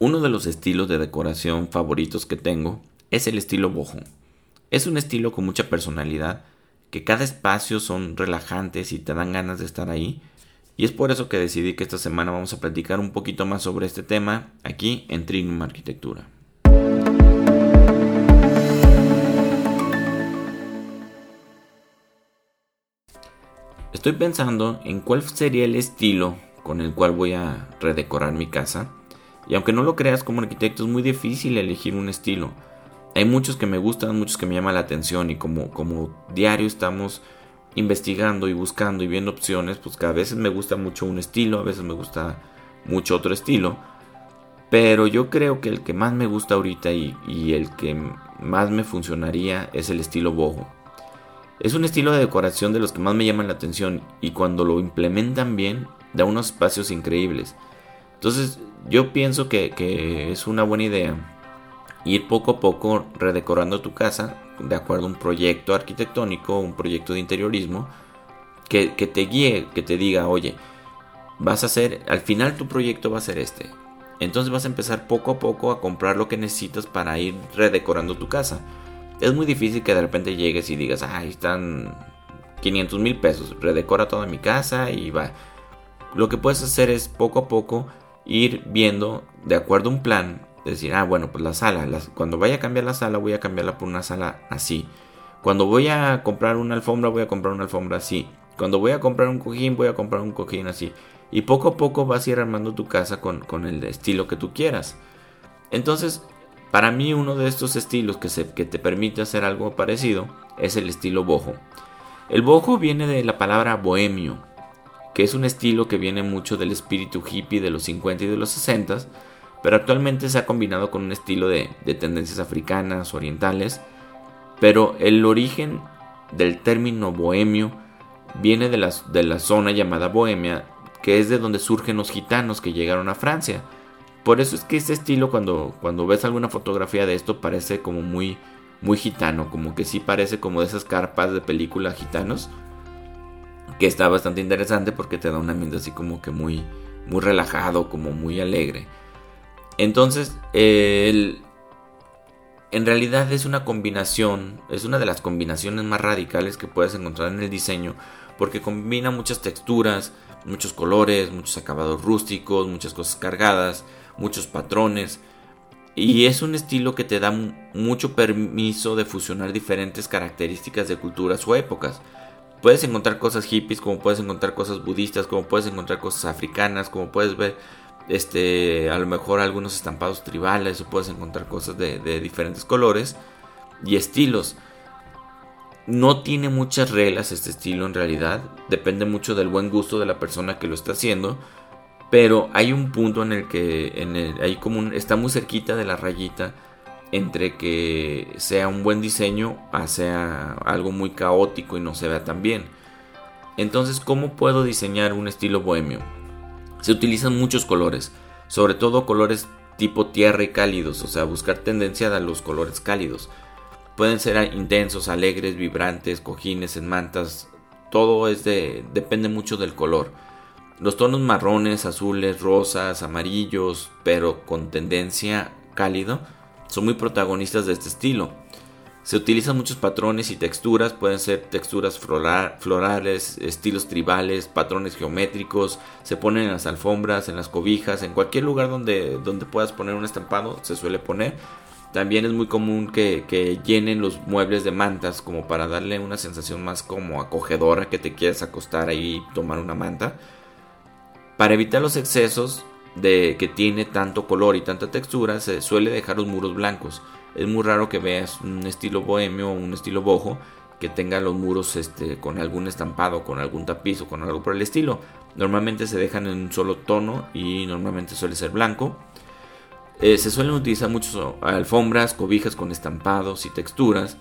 Uno de los estilos de decoración favoritos que tengo es el estilo boho. Es un estilo con mucha personalidad, que cada espacio son relajantes y te dan ganas de estar ahí. Y es por eso que decidí que esta semana vamos a platicar un poquito más sobre este tema aquí en Trinum Arquitectura. Estoy pensando en cuál sería el estilo con el cual voy a redecorar mi casa. Y aunque no lo creas como arquitecto es muy difícil elegir un estilo. Hay muchos que me gustan, muchos que me llaman la atención y como, como diario estamos investigando y buscando y viendo opciones, pues cada vez me gusta mucho un estilo, a veces me gusta mucho otro estilo. Pero yo creo que el que más me gusta ahorita y, y el que más me funcionaría es el estilo boho. Es un estilo de decoración de los que más me llaman la atención y cuando lo implementan bien da unos espacios increíbles. Entonces yo pienso que, es una buena idea ir poco a poco redecorando tu casa de acuerdo a un proyecto arquitectónico, un proyecto de interiorismo que, que, te guíe, que te diga, oye, vas a hacer, al final tu proyecto va a ser este. Entonces vas a empezar poco a poco a comprar lo que necesitas para ir redecorando tu casa es muy difícil que de repente llegues y digas, ahí están 500 mil pesos, redecora toda mi casa y va. Lo que puedes hacer es poco a poco ir viendo de acuerdo a un plan, decir, ah, bueno, pues la sala, cuando vaya a cambiar la sala voy a cambiarla por una sala así. Cuando voy a comprar una alfombra voy a comprar una alfombra así. Cuando voy a comprar un cojín voy a comprar un cojín así. Y poco a poco vas a ir armando tu casa con, con el estilo que tú quieras. Entonces para mí uno de estos estilos que, se, que te permite hacer algo parecido es el estilo boho. El boho viene de la palabra bohemio, que es un estilo que viene mucho del espíritu hippie de los 50 y de los 60, pero actualmente se ha combinado con un estilo de, tendencias africanas, orientales, pero el origen del término bohemio viene de la, de la zona llamada Bohemia, que es de donde surgen los gitanos que llegaron a Francia por eso es que este estilo, cuando, cuando ves alguna fotografía de esto, parece como muy, muy gitano. Como que sí parece como de esas carpas de película gitanos. Que está bastante interesante porque te da un ambiente así como que muy, muy relajado, como muy alegre. Entonces, en realidad es una combinación, es una de las combinaciones más radicales que puedes encontrar en el diseño, porque combina muchas texturas, muchos colores, muchos acabados rústicos, muchas cosas cargadas, muchos patrones. Y es un estilo que te da mucho permiso de fusionar diferentes características de culturas o épocas. Puedes encontrar cosas hippies, como puedes encontrar cosas budistas, como puedes encontrar cosas africanas, como puedes ver este, a lo mejor algunos estampados tribales, o puedes encontrar cosas de, de diferentes colores y estilos. No tiene muchas reglas este estilo en realidad, depende mucho del buen gusto de la persona que lo está haciendo pero hay un punto en el que en como está muy cerquita de la rayita entre que sea un buen diseño a sea algo muy caótico y no se vea tan bien. Entonces, ¿cómo puedo diseñar un estilo bohemio? Se utilizan muchos colores, sobre todo colores tipo tierra y cálidos, o sea, buscar tendencia a los colores cálidos. Pueden ser intensos, alegres, vibrantes, cojines en mantas, todo es de depende mucho del color. Los tonos marrones, azules, rosas, amarillos, pero con tendencia cálido, son muy protagonistas de este estilo. Se utilizan muchos patrones y texturas, pueden ser texturas florales, estilos tribales, patrones geométricos, se ponen en las alfombras, en las cobijas, en cualquier lugar donde, donde puedas poner un estampado se suele poner. También es muy común que, que, llenen los muebles de mantas como para darle una sensación más como acogedora que te quieras acostar ahí y tomar una manta. Para evitar los excesos de que tiene tanto color y tanta textura, se suele dejar los muros blancos. Es muy raro que veas un estilo bohemio o un estilo bojo que tenga los muros este, con algún estampado, con algún tapiz o con algo por el estilo. Normalmente se dejan en un solo tono y normalmente suele ser blanco. Eh, se suelen utilizar muchas alfombras, cobijas con estampados y texturas.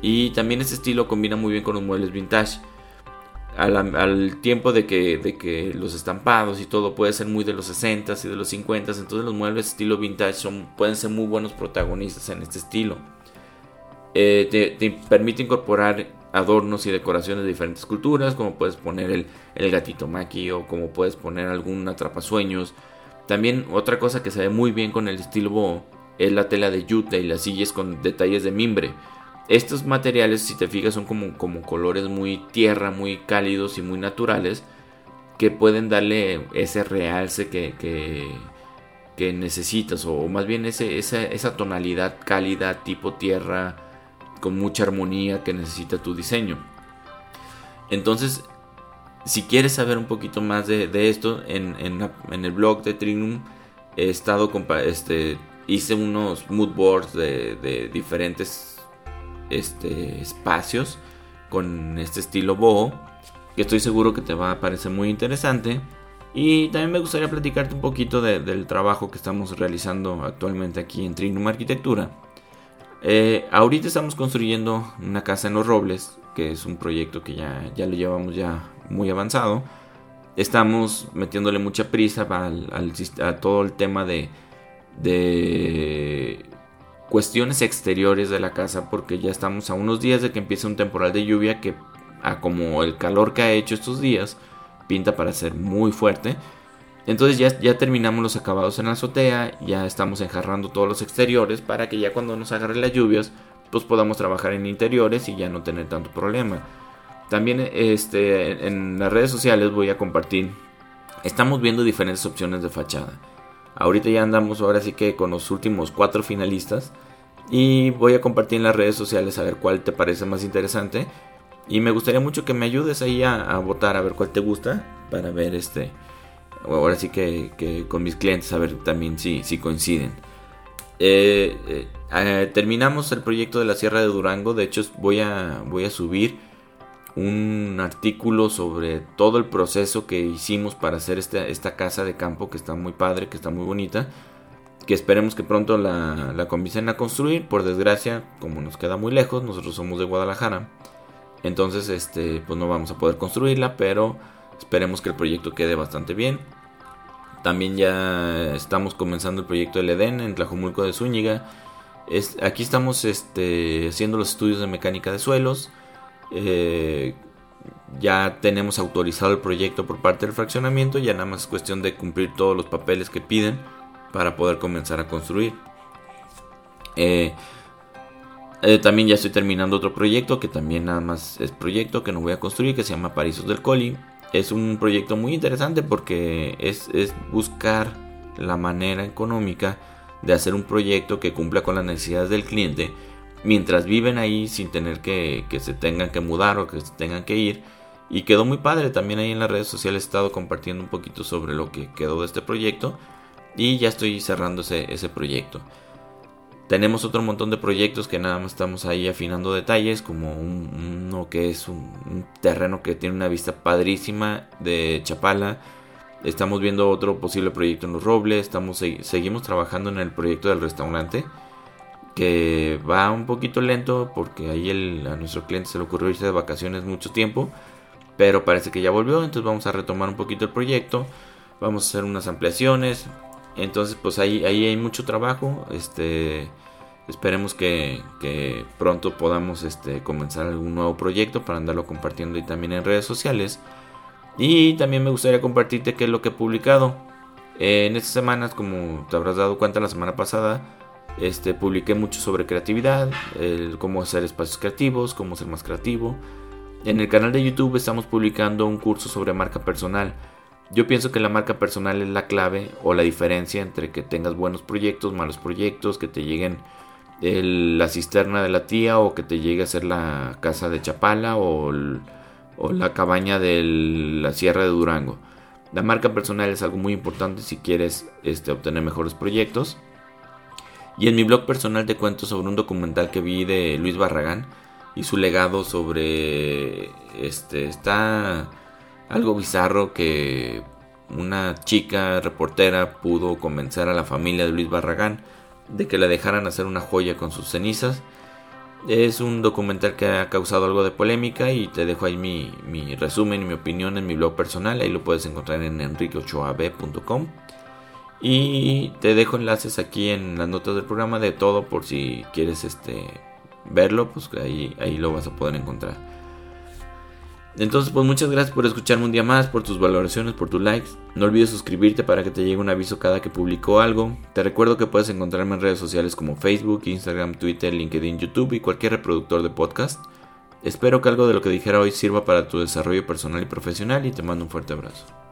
Y también este estilo combina muy bien con los muebles vintage al, tiempo de que, de que, los estampados y todo puede ser muy de los 60s y de los 50s, entonces los muebles estilo vintage son, pueden ser muy buenos protagonistas en este estilo. Eh, te, permite incorporar adornos y decoraciones de diferentes culturas, como puedes poner el, el gatito maki o como puedes poner algún atrapasueños. También otra cosa que se ve muy bien con el estilo boho es la tela de yute y las sillas con detalles de mimbre. Estos materiales, si te fijas, son como, como colores muy tierra, muy cálidos y muy naturales que pueden darle ese realce que, que, necesitas o más bien ese, esa, tonalidad cálida tipo tierra con mucha armonía que necesita tu diseño. Entonces, si quieres saber un poquito más de, esto, en, en, el blog de Trinum he estado este, hice unos mood boards de, de diferentes este, espacios con este estilo boho que estoy seguro que te va a parecer muy interesante. Y también me gustaría platicarte un poquito del trabajo que estamos realizando actualmente aquí en Trinum Arquitectura. Eh, ahorita estamos construyendo una casa en los robles, que es un proyecto que ya, ya lo llevamos ya muy avanzado. Estamos metiéndole mucha prisa al, a todo el tema de, de cuestiones exteriores de la casa porque ya estamos a unos días de que empiece un temporal de lluvia que a como el calor que ha hecho estos días pinta para ser muy fuerte. Entonces ya, ya terminamos los acabados en la azotea, ya estamos enjarrando todos los exteriores para que ya cuando nos agarre las lluvias pues podamos trabajar en interiores y ya no tener tanto problema. También este, en las redes sociales voy a compartir, estamos viendo diferentes opciones de fachada. Ahorita ya andamos ahora sí que con los últimos cuatro finalistas y voy a compartir en las redes sociales a ver cuál te parece más interesante. Y me gustaría mucho que me ayudes ahí a, votar a ver cuál te gusta para ver este, ahora sí que, con mis clientes a ver también si, si coinciden. Eh, eh, eh, terminamos el proyecto de la Sierra de Durango, de hecho voy a, voy a subir un artículo sobre todo el proceso que hicimos para hacer esta, esta casa de campo que está muy padre, que está muy bonita, que esperemos que pronto la, la a construir. Por desgracia, como nos queda muy lejos, nosotros somos de Guadalajara, entonces este, pues no vamos a poder construirla, pero esperemos que el proyecto quede bastante bien. También ya estamos comenzando el proyecto del Edén en Tlajumulco de Zúñiga. Es, aquí estamos este, haciendo los estudios de mecánica de suelos. Eh, ya tenemos autorizado el proyecto por parte del fraccionamiento, ya nada más es cuestión de cumplir todos los papeles que piden para poder comenzar a construir. Eh, eh, también ya estoy terminando otro proyecto que también nada más es proyecto que no voy a construir que se llama Parisos del Coli. Es un proyecto muy interesante porque es, es buscar la manera económica de hacer un proyecto que cumpla con las necesidades del cliente mientras viven ahí sin tener que, que se tengan que mudar o que se tengan que ir. Y quedó muy padre, también ahí en las redes sociales he estado compartiendo un poquito sobre lo que quedó de este proyecto y ya estoy cerrando ese, ese proyecto. Tenemos otro montón de proyectos que nada más estamos ahí afinando detalles, como uno que es un, terreno que tiene una vista padrísima de Chapala. Estamos viendo otro posible proyecto en Los Robles. Estamos, seguimos trabajando en el proyecto del restaurante que va un poquito lento porque ahí a nuestro cliente se le ocurrió irse de vacaciones mucho tiempo, pero parece que ya volvió, entonces vamos a retomar un poquito el proyecto, vamos a hacer unas ampliaciones, entonces pues ahí, ahí hay mucho trabajo, este, esperemos que, pronto podamos este, comenzar algún nuevo proyecto para andarlo compartiendo y también en redes sociales. Y también me gustaría compartirte qué es lo que he publicado. En estas semanas, como te habrás dado cuenta la semana pasada, este, publiqué mucho sobre creatividad, cómo hacer espacios creativos, cómo ser más creativo. En el canal de YouTube estamos publicando un curso sobre marca personal. Yo pienso que la marca personal es la clave o la diferencia entre que tengas buenos proyectos, malos proyectos, que te lleguen la cisterna de la tía o que te llegue a ser la casa de Chapala o, la cabaña de la Sierra de Durango. La marca personal es algo muy importante si quieres este, obtener mejores proyectos. Y en mi blog personal te cuento sobre un documental que vi de Luis Barragán y su legado sobre este está algo bizarro que una chica reportera pudo convencer a la familia de Luis Barragán de que le dejaran hacer una joya con sus cenizas. Es un documental que ha causado algo de polémica y te dejo ahí mi, mi resumen y mi opinión en mi blog personal. Ahí lo puedes encontrar en enriqueochoab.com. Y te dejo enlaces aquí en las notas del programa de todo por si quieres este verlo, pues ahí, ahí lo vas a poder encontrar. Entonces, pues muchas gracias por escucharme un día más, por tus valoraciones, por tus likes. No olvides suscribirte para que te llegue un aviso cada que publico algo. Te recuerdo que puedes encontrarme en redes sociales como Facebook, Instagram, Twitter, LinkedIn, YouTube y cualquier reproductor de podcast. Espero que algo de lo que dijera hoy sirva para tu desarrollo personal y profesional y te mando un fuerte abrazo.